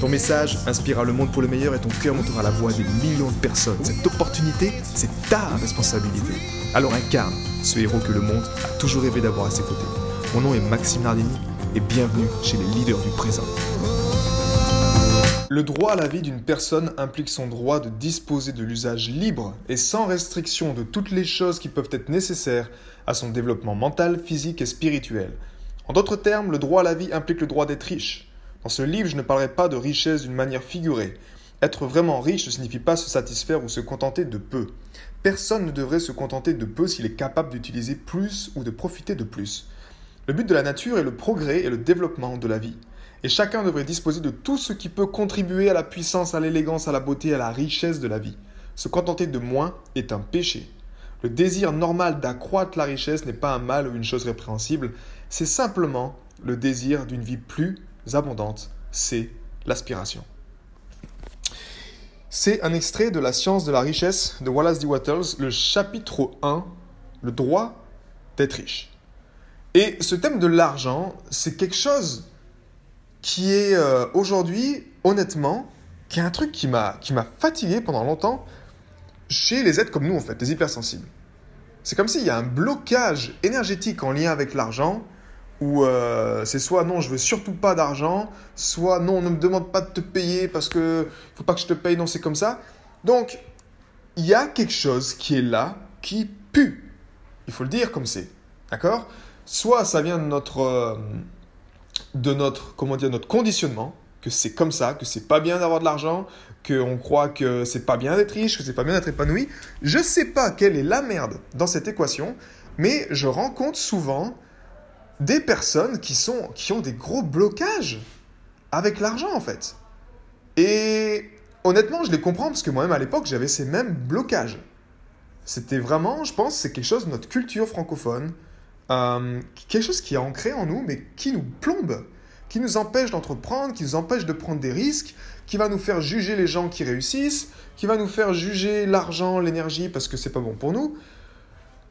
Ton message inspirera le monde pour le meilleur et ton cœur montera la voix des millions de personnes. Cette opportunité, c'est ta responsabilité. Alors incarne ce héros que le monde a toujours rêvé d'avoir à ses côtés. Mon nom est Maxime Nardini et bienvenue chez les leaders du présent. Le droit à la vie d'une personne implique son droit de disposer de l'usage libre et sans restriction de toutes les choses qui peuvent être nécessaires à son développement mental, physique et spirituel. En d'autres termes, le droit à la vie implique le droit d'être riche. Dans ce livre, je ne parlerai pas de richesse d'une manière figurée. Être vraiment riche ne signifie pas se satisfaire ou se contenter de peu. Personne ne devrait se contenter de peu s'il est capable d'utiliser plus ou de profiter de plus. Le but de la nature est le progrès et le développement de la vie. Et chacun devrait disposer de tout ce qui peut contribuer à la puissance, à l'élégance, à la beauté, à la richesse de la vie. Se contenter de moins est un péché. Le désir normal d'accroître la richesse n'est pas un mal ou une chose répréhensible, c'est simplement le désir d'une vie plus abondantes, c'est l'aspiration. C'est un extrait de La science de la richesse de Wallace D. Wattles, le chapitre 1, le droit d'être riche. Et ce thème de l'argent, c'est quelque chose qui est euh, aujourd'hui, honnêtement, qui est un truc qui m'a fatigué pendant longtemps chez les êtres comme nous, en fait, les hypersensibles. C'est comme s'il y a un blocage énergétique en lien avec l'argent où euh, c'est soit non, je veux surtout pas d'argent, soit non, ne me demande pas de te payer parce que faut pas que je te paye, non, c'est comme ça. Donc, il y a quelque chose qui est là, qui pue. Il faut le dire comme c'est. D'accord? Soit ça vient de notre, euh, de notre, comment dire, notre conditionnement, que c'est comme ça, que c'est pas bien d'avoir de l'argent, qu'on croit que c'est pas bien d'être riche, que c'est pas bien d'être épanoui. Je sais pas quelle est la merde dans cette équation, mais je rencontre souvent des personnes qui, sont, qui ont des gros blocages avec l'argent en fait. Et honnêtement, je les comprends parce que moi-même à l'époque, j'avais ces mêmes blocages. C'était vraiment, je pense, c'est quelque chose de notre culture francophone, euh, quelque chose qui est ancré en nous, mais qui nous plombe, qui nous empêche d'entreprendre, qui nous empêche de prendre des risques, qui va nous faire juger les gens qui réussissent, qui va nous faire juger l'argent, l'énergie parce que c'est pas bon pour nous.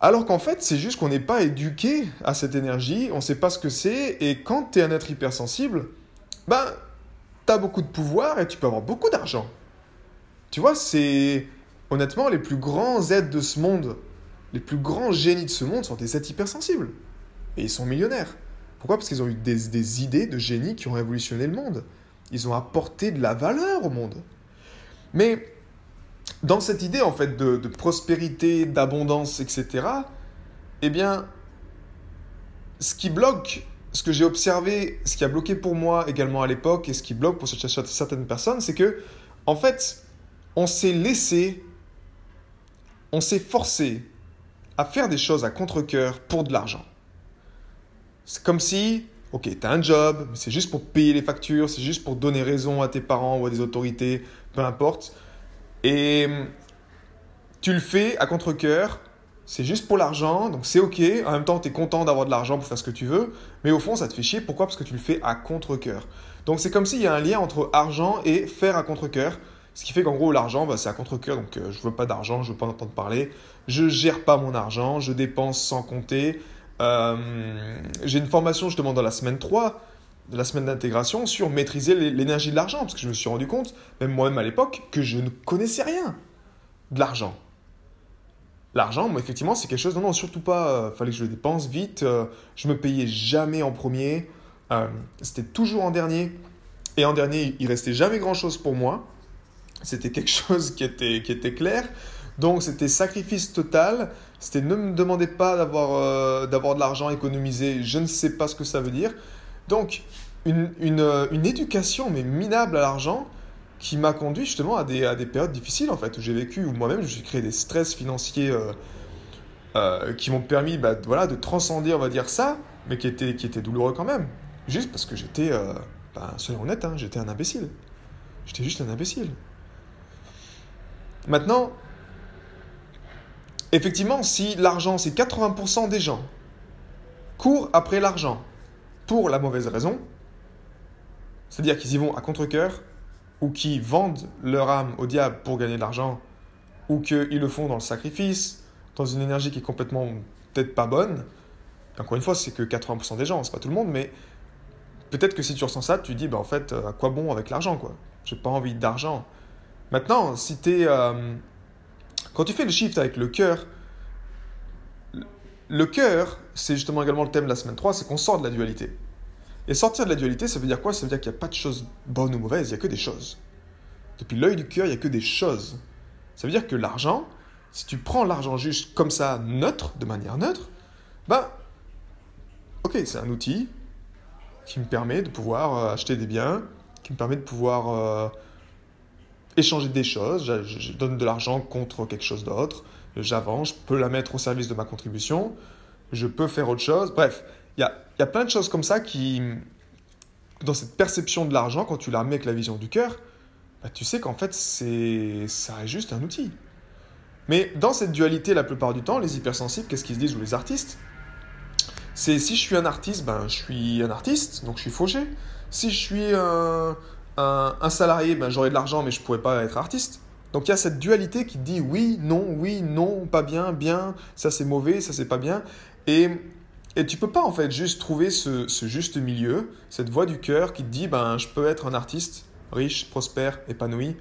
Alors qu'en fait, c'est juste qu'on n'est pas éduqué à cette énergie, on ne sait pas ce que c'est, et quand tu es un être hypersensible, ben, tu as beaucoup de pouvoir et tu peux avoir beaucoup d'argent. Tu vois, c'est. Honnêtement, les plus grands êtres de ce monde, les plus grands génies de ce monde sont des êtres hypersensibles. Et ils sont millionnaires. Pourquoi? Parce qu'ils ont eu des, des idées de génie qui ont révolutionné le monde. Ils ont apporté de la valeur au monde. Mais dans cette idée en fait de, prospérité, d'abondance, etc., eh bien, ce qui bloque, ce que j'ai observé, ce qui a bloqué pour moi également à l'époque et ce qui bloque pour certaines personnes, c'est que, en fait, on s'est laissé, on s'est forcé à faire des choses à contre-coeur pour de l'argent. C'est comme si, ok, tu as un job, c'est juste pour payer les factures, c'est juste pour donner raison à tes parents ou à des autorités, peu importe. Et hum, tu le fais à contre-coeur, c'est juste pour l'argent, donc c'est ok. En même temps, tu es content d'avoir de l'argent pour faire ce que tu veux, mais au fond, ça te fait chier. Pourquoi? Parce que tu le fais à contre-coeur. Donc c'est comme s'il y a un lien entre argent et faire à contre-coeur. Ce qui fait qu'en gros, l'argent, bah, c'est à contre-coeur. Donc je euh, je veux pas d'argent, je veux pas en entendre parler. Je gère pas mon argent, je dépense sans compter. Euh, j'ai une formation justement dans la semaine 3 de la semaine d'intégration sur maîtriser l'énergie de l'argent, parce que je me suis rendu compte, même moi-même à l'époque, que je ne connaissais rien de l'argent. L'argent, effectivement, c'est quelque chose, non, non, surtout pas, euh, fallait que je le dépense vite, euh, je me payais jamais en premier, euh, c'était toujours en dernier, et en dernier, il restait jamais grand-chose pour moi, c'était quelque chose qui était, qui était clair, donc c'était sacrifice total, c'était ne me demandez pas d'avoir d'avoir de l'argent économisé, je ne sais pas ce que ça veut dire, donc, une, euh, une, éducation, mais minable à l'argent, qui m'a conduit justement à des, périodes difficiles, en fait, où j'ai vécu, où moi-même, je suis créé des stress financiers euh, euh, qui m'ont permis bah, voilà, de transcender, on va dire ça, mais qui étaient, qui étaient douloureux quand même. Juste parce que j'étais, bah, soyons honnêtes, hein, j'étais un imbécile. J'étais juste un imbécile. Maintenant, effectivement, si l'argent, c'est 80% des gens courent après l'argent pour la mauvaise raison, c'est-à-dire qu'ils y vont à contre-coeur, ou qui vendent leur âme au diable pour gagner de l'argent, ou qu'ils le font dans le sacrifice, dans une énergie qui est complètement peut-être pas bonne. Encore une fois, c'est que 80% des gens, c'est pas tout le monde, mais peut-être que si tu ressens ça, tu dis, bah en fait, à quoi bon avec l'argent, quoi? J'ai pas envie d'argent. Maintenant, si tu es. Euh, quand tu fais le shift avec le cœur, le cœur, c'est justement également le thème de la semaine 3, c'est qu'on sort de la dualité. Et sortir de la dualité, ça veut dire quoi? Ça veut dire qu'il n'y a pas de choses bonnes ou mauvaises, il n'y a que des choses. Depuis l'œil du cœur, il n'y a que des choses. Ça veut dire que l'argent, si tu prends l'argent juste comme ça, neutre, de manière neutre, ben, ok, c'est un outil qui me permet de pouvoir euh, acheter des biens, qui me permet de pouvoir euh, échanger des choses. Je, je donne de l'argent contre quelque chose d'autre, j'avance, je peux la mettre au service de ma contribution, je peux faire autre chose. Bref, il y a, plein de choses comme ça qui, dans cette perception de l'argent, quand tu la mets avec la vision du cœur, bah, tu sais qu'en fait, c'est, ça reste juste un outil. Mais dans cette dualité, la plupart du temps, les hypersensibles, qu'est-ce qu'ils se disent, ou les artistes? C'est si je suis un artiste, ben, je suis un artiste, donc je suis fauché. Si je suis un, un, salarié, ben, j'aurai de l'argent, mais je ne pourrais pas être artiste. Donc il y a cette dualité qui dit oui, non, oui, non, pas bien, bien, ça c'est mauvais, ça c'est pas bien. Et et tu peux pas en fait juste trouver ce, juste milieu, cette voix du cœur qui te dit ben je peux être un artiste riche, prospère, épanoui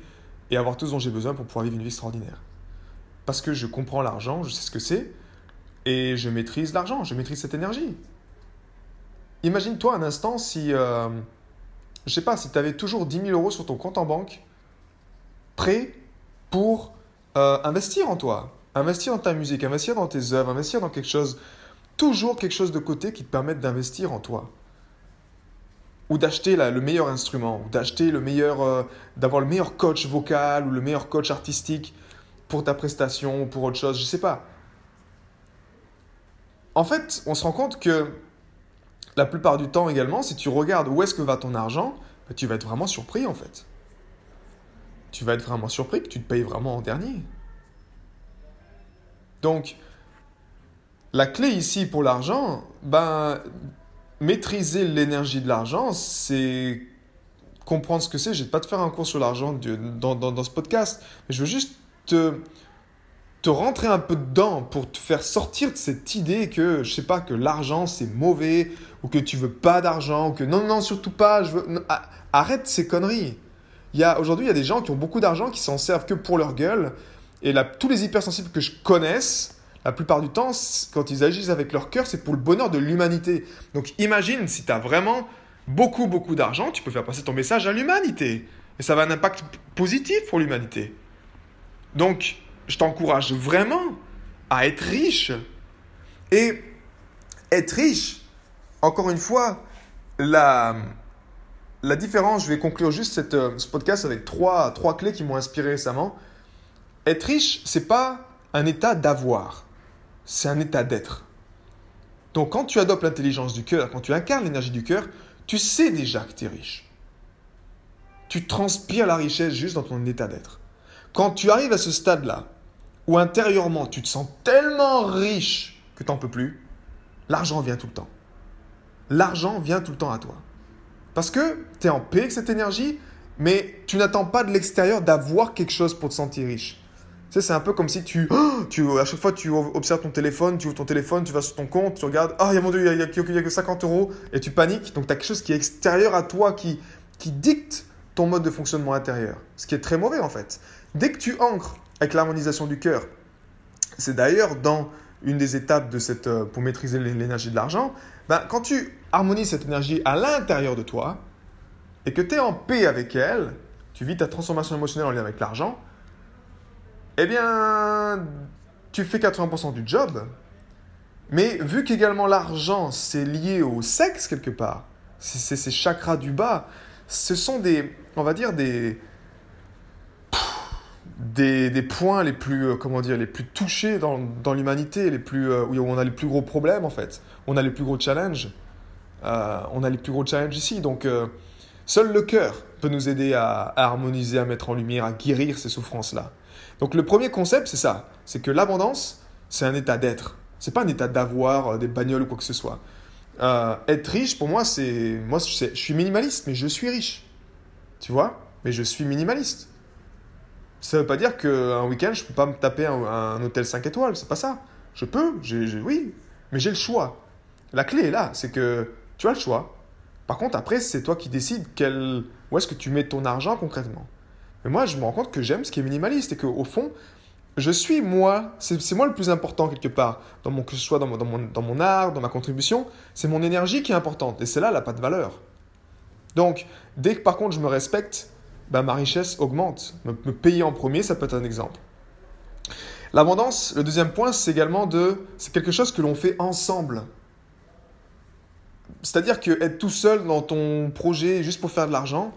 et avoir tout ce dont j'ai besoin pour pouvoir vivre une vie extraordinaire. Parce que je comprends l'argent, je sais ce que c'est et je maîtrise l'argent, je maîtrise cette énergie. Imagine-toi un instant si, euh, je sais pas, si tu avais toujours 10 000 euros sur ton compte en banque, prêt pour euh, investir en toi, investir dans ta musique, investir dans tes œuvres, investir dans quelque chose toujours quelque chose de côté qui te permette d'investir en toi. Ou d'acheter le meilleur instrument, ou d'acheter le meilleur, euh, d'avoir le meilleur coach vocal ou le meilleur coach artistique pour ta prestation ou pour autre chose, je sais pas. En fait, on se rend compte que la plupart du temps également, si tu regardes où est-ce que va ton argent, bah, tu vas être vraiment surpris en fait. Tu vas être vraiment surpris que tu te payes vraiment en dernier. Donc, la clé ici pour l'argent, ben, maîtriser l'énergie de l'argent, c'est comprendre ce que c'est. Je ne vais pas te faire un cours sur l'argent dans, dans, ce podcast, mais je veux juste te, te rentrer un peu dedans pour te faire sortir de cette idée que, je sais pas, que l'argent c'est mauvais, ou que tu veux pas d'argent, ou que non, non, surtout pas, arrête ces conneries. Aujourd'hui, il y a des gens qui ont beaucoup d'argent, qui s'en servent que pour leur gueule, et tous les hypersensibles que je connaisse, la plupart du temps, quand ils agissent avec leur cœur, c'est pour le bonheur de l'humanité. Donc imagine si tu as vraiment beaucoup, beaucoup d'argent, tu peux faire passer ton message à l'humanité. Et ça va un impact positif pour l'humanité. Donc, je t'encourage vraiment à être riche. Et être riche, encore une fois, la, la différence, je vais conclure juste cette, euh, ce podcast avec trois, trois clés qui m'ont inspiré récemment. Être riche, c'est pas un état d'avoir c'est un état d'être. Donc quand tu adoptes l'intelligence du cœur, quand tu incarnes l'énergie du cœur, tu sais déjà que tu es riche. Tu transpires la richesse juste dans ton état d'être. Quand tu arrives à ce stade-là, où intérieurement tu te sens tellement riche que tu n'en peux plus, l'argent vient tout le temps. L'argent vient tout le temps à toi. Parce que tu es en paix avec cette énergie, mais tu n'attends pas de l'extérieur d'avoir quelque chose pour te sentir riche c'est un peu comme si tu, tu, à chaque fois, tu observes ton téléphone, tu ouvres ton téléphone, tu vas sur ton compte, tu regardes, ah, oh, mon Dieu, il a, a, que 50 euros, et tu paniques. Donc, tu as quelque chose qui est extérieur à toi, qui, qui dicte ton mode de fonctionnement intérieur. Ce qui est très mauvais, en fait. Dès que tu ancres avec l'harmonisation du cœur, c'est d'ailleurs dans une des étapes de cette, euh, pour maîtriser l'énergie de l'argent, ben, quand tu harmonises cette énergie à l'intérieur de toi, et que tu es en paix avec elle, tu vis ta transformation émotionnelle en lien avec l'argent, eh bien, tu fais 80% du job. Mais vu qu'également l'argent, c'est lié au sexe quelque part, c'est ces chakras du bas, ce sont des, on va dire, des, des, points les plus, euh, comment dire, les plus touchés dans, dans l'humanité, les plus, euh, où on a les plus gros problèmes en fait. On a les plus gros challenges. Euh, on a les plus gros challenges ici. Donc, seul le cœur peut nous aider à, harmoniser, à mettre en lumière, à guérir ces souffrances-là. Donc le premier concept, c'est ça. C'est que l'abondance, c'est un état d'être. C'est pas un état d'avoir des bagnoles ou quoi que ce soit. Être riche, pour moi, c'est... Moi, je, suis minimaliste, mais je suis riche. Tu vois? Mais je suis minimaliste. Ça veut pas dire qu'un week-end, je peux pas me taper un, hôtel 5 étoiles. C'est pas ça. Je peux, oui. Mais j'ai le choix. La clé est là. C'est que tu as le choix. Par contre, après, c'est toi qui décides où est-ce que tu mets ton argent concrètement. Mais moi, je me rends compte que j'aime ce qui est minimaliste et qu'au fond, je suis moi, c'est moi le plus important quelque part, dans mon, que ce soit dans mon, art, dans ma contribution, c'est mon énergie qui est importante, et celle-là, elle n'a pas de valeur. Donc, dès que par contre je me respecte, bah, ma richesse augmente. Me, payer en premier, ça peut être un exemple. L'abondance, le deuxième point, c'est également de, c'est quelque chose que l'on fait ensemble. C'est-à-dire que être tout seul dans ton projet juste pour faire de l'argent,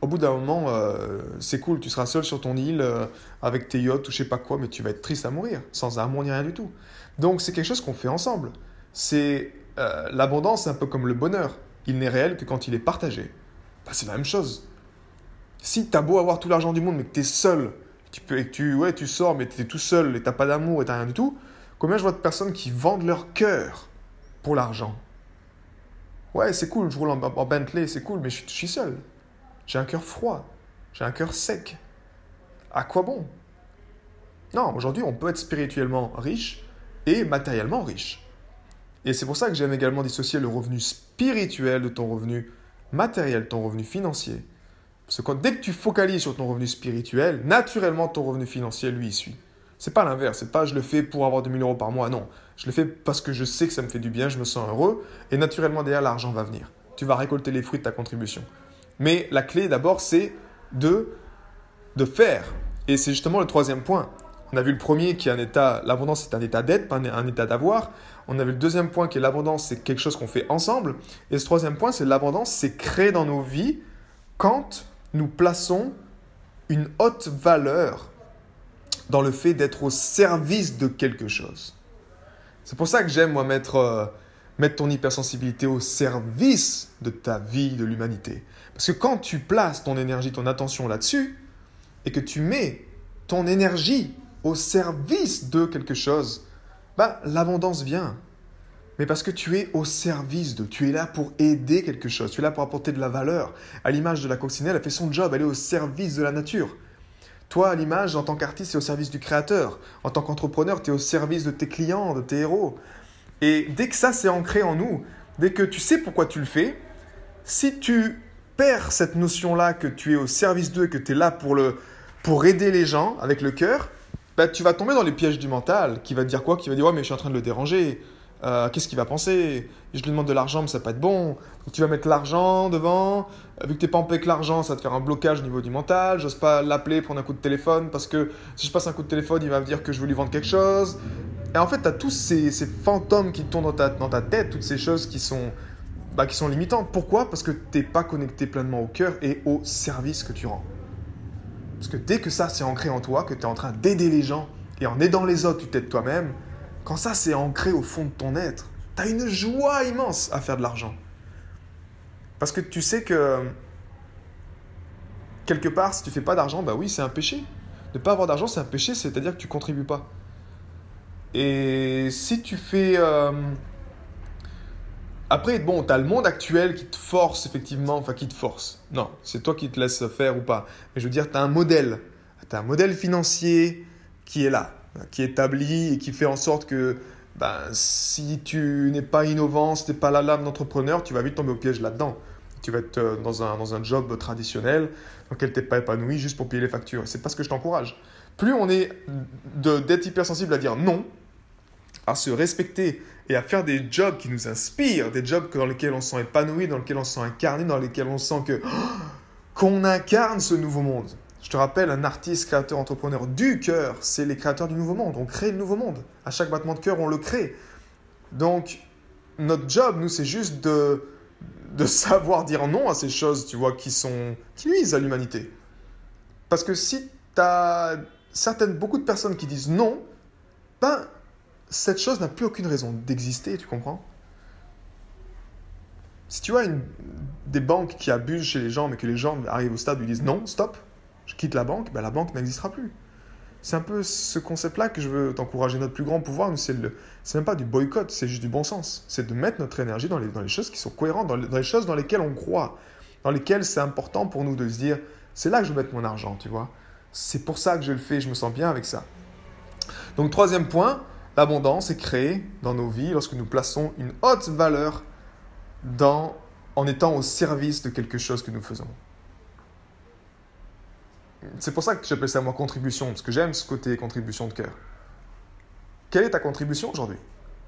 au bout d'un moment, euh, c'est cool, tu seras seul sur ton île euh, avec tes yachts ou je sais pas quoi, mais tu vas être triste à mourir, sans amour ni rien du tout. Donc c'est quelque chose qu'on fait ensemble. C'est euh, l'abondance, c'est un peu comme le bonheur. Il n'est réel que quand il est partagé. Bah, c'est la même chose. Si tu as beau avoir tout l'argent du monde, mais que tu es seul, tu peux, et que tu, ouais, tu sors, mais tu es tout seul et tu pas d'amour et tu rien du tout, combien je vois de personnes qui vendent leur cœur pour l'argent? Ouais, c'est cool, je roule en, Bentley, c'est cool, mais je, je suis seul. J'ai un cœur froid. J'ai un cœur sec. À quoi bon? Non, aujourd'hui, on peut être spirituellement riche et matériellement riche. Et c'est pour ça que j'aime également dissocier le revenu spirituel de ton revenu matériel, ton revenu financier. Parce que dès que tu focalises sur ton revenu spirituel, naturellement ton revenu financier, lui, il suit. C'est pas l'inverse, c'est pas je le fais pour avoir 2000 euros par mois, non. Je le fais parce que je sais que ça me fait du bien, je me sens heureux, et naturellement derrière l'argent va venir. Tu vas récolter les fruits de ta contribution. Mais la clé d'abord, c'est de, de faire. Et c'est justement le troisième point. On a vu le premier qui est un état, l'abondance c'est un état d'être, pas un état d'avoir. On a vu le deuxième point qui est l'abondance, c'est quelque chose qu'on fait ensemble. Et ce troisième point, c'est l'abondance, c'est créé dans nos vies quand nous plaçons une haute valeur dans le fait d'être au service de quelque chose. C'est pour ça que j'aime, moi, mettre, euh, mettre ton hypersensibilité au service de ta vie, de l'humanité. Parce que quand tu places ton énergie, ton attention là-dessus, et que tu mets ton énergie au service de quelque chose, bah, l'abondance vient. Mais parce que tu es au service de, tu es là pour aider quelque chose, tu es là pour apporter de la valeur. À l'image de la coccinelle, elle fait son job, elle est au service de la nature. Toi, à l'image, en tant qu'artiste, tu au service du créateur. En tant qu'entrepreneur, tu es au service de tes clients, de tes héros. Et dès que ça, c'est ancré en nous, dès que tu sais pourquoi tu le fais, si tu perds cette notion-là que tu es au service d'eux, que tu es là pour, le, pour aider les gens avec le cœur, bah, tu vas tomber dans les pièges du mental, qui va te dire quoi Qui va dire Ouais, mais je suis en train de le déranger. Euh, qu'est-ce qu'il va penser? Je lui demande de l'argent, mais ça va pas être bon. Tu vas mettre l'argent devant. Vu que tu n'es pas en paix avec l'argent, ça va te faire un blocage au niveau du mental. J'ose pas l'appeler, prendre un coup de téléphone, parce que si je passe un coup de téléphone, il va me dire que je veux lui vendre quelque chose. Et en fait, tu as tous ces, ces, fantômes qui tournent dans ta, dans ta tête, toutes ces choses qui sont bah, qui sont limitantes. Pourquoi? Parce que tu n'es pas connecté pleinement au cœur et au service que tu rends. Parce que dès que ça c'est ancré en toi, que tu es en train d'aider les gens, et en aidant les autres, tu t'aides toi-même, quand ça c'est ancré au fond de ton être, tu as une joie immense à faire de l'argent. Parce que tu sais que quelque part, si tu fais pas d'argent, bah oui, c'est un péché. Ne pas avoir d'argent, c'est un péché, c'est-à-dire que tu contribues pas. Et si tu fais... Euh, après, bon, tu as le monde actuel qui te force, effectivement, enfin qui te force. Non, c'est toi qui te laisses faire ou pas. Mais je veux dire, tu as un modèle. Tu as un modèle financier qui est là, qui est établi et qui fait en sorte que ben, si tu n'es pas innovant, si tu n'es pas la lame d'entrepreneur, tu vas vite tomber au piège là-dedans. Tu vas être euh, dans un, dans un job traditionnel dans lequel tu n'es pas épanoui juste pour payer les factures. C'est pas ce que je t'encourage. Plus on est d'être hypersensible à dire non, à se respecter et à faire des jobs qui nous inspirent, des jobs dans lesquels on se sent épanoui, dans lesquels on se sent incarné, dans lesquels on sent que qu'on incarne ce nouveau monde. Je te rappelle, un artiste, créateur, entrepreneur du cœur, c'est les créateurs du nouveau monde. On crée le nouveau monde. À chaque battement de cœur, on le crée. Donc, notre job, nous, c'est juste de, de savoir dire non à ces choses, tu vois, qui sont nuisent à l'humanité. Parce que si tu as certaines, beaucoup de personnes qui disent non, ben, cette chose n'a plus aucune raison d'exister, tu comprends? Si tu as des banques qui abusent chez les gens, mais que les gens arrivent au stade ils disent non, stop, je quitte la banque, ben la banque n'existera plus. C'est un peu ce concept-là que je veux t'encourager. Notre plus grand pouvoir, c'est même pas du boycott, c'est juste du bon sens. C'est de mettre notre énergie dans les, dans les choses qui sont cohérentes, dans les, choses dans lesquelles on croit, dans lesquelles c'est important pour nous de se dire, c'est là que je vais mettre mon argent, tu vois. C'est pour ça que je le fais, je me sens bien avec ça. Donc troisième point, l'abondance est créée dans nos vies lorsque nous plaçons une haute valeur dans, en étant au service de quelque chose que nous faisons. C'est pour ça que j'appelle ça moi contribution, parce que j'aime ce côté contribution de cœur. Quelle est ta contribution aujourd'hui?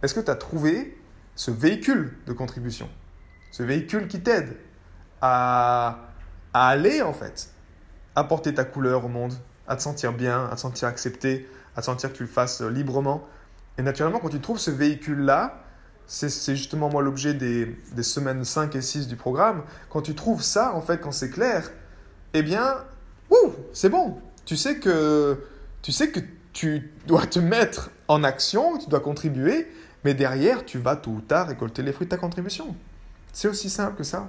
Est-ce que tu as trouvé ce véhicule de contribution? Ce véhicule qui t'aide à, aller en fait, apporter ta couleur au monde, à te sentir bien, à te sentir accepté, à te sentir que tu le fasses librement? Et naturellement, quand tu trouves ce véhicule-là, c'est justement moi l'objet des, des, semaines 5 et 6 du programme. Quand tu trouves ça, en fait, quand c'est clair, eh bien, c'est bon. Tu sais que tu sais que tu dois te mettre en action, tu dois contribuer, mais derrière, tu vas tôt ou tard récolter les fruits de ta contribution. C'est aussi simple que ça.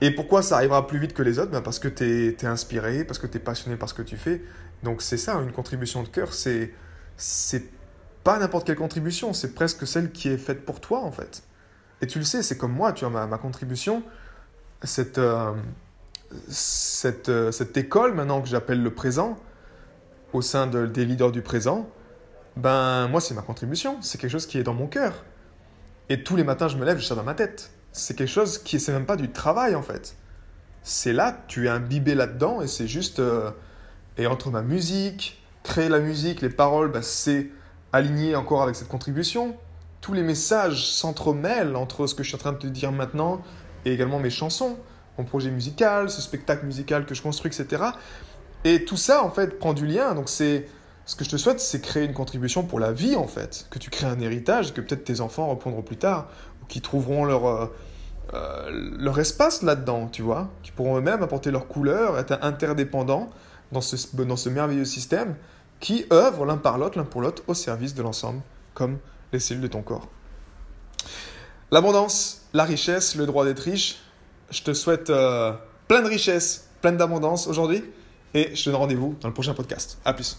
Et pourquoi ça arrivera plus vite que les autres? Ben Parce que tu es, inspiré, parce que tu es passionné par ce que tu fais. Donc c'est ça, une contribution de cœur, c'est c'est pas n'importe quelle contribution, c'est presque celle qui est faite pour toi en fait. Et tu le sais, c'est comme moi, tu vois, ma, contribution, cette, euh, cette, euh, cette école maintenant que j'appelle le présent, au sein des leaders du présent, ben moi c'est ma contribution, c'est quelque chose qui est dans mon cœur. Et tous les matins je me lève, je ça dans ma tête. C'est quelque chose qui c'est même pas du travail en fait. C'est là, tu es imbibé là-dedans et c'est juste euh, et entre ma musique, créer la musique, les paroles, ben, c'est aligné encore avec cette contribution. Tous les messages s'entremêlent entre ce que je suis en train de te dire maintenant et également mes chansons mon projet musical, ce spectacle musical que je construis, etc. Et tout ça, en fait, prend du lien. Donc, c'est ce que je te souhaite, c'est créer une contribution pour la vie, en fait. Que tu crées un héritage, que peut-être tes enfants reprendront plus tard, ou qui trouveront leur, euh, euh, leur espace là-dedans, tu vois. Qui pourront eux-mêmes apporter leur couleur, être interdépendants dans ce, dans ce merveilleux système qui œuvre l'un par l'autre, l'un pour l'autre, au service de l'ensemble, comme les cellules de ton corps. L'abondance, la richesse, le droit d'être riche, je te souhaite euh, plein de richesse, plein d'abondance aujourd'hui et je te donne rendez-vous dans le prochain podcast. A plus.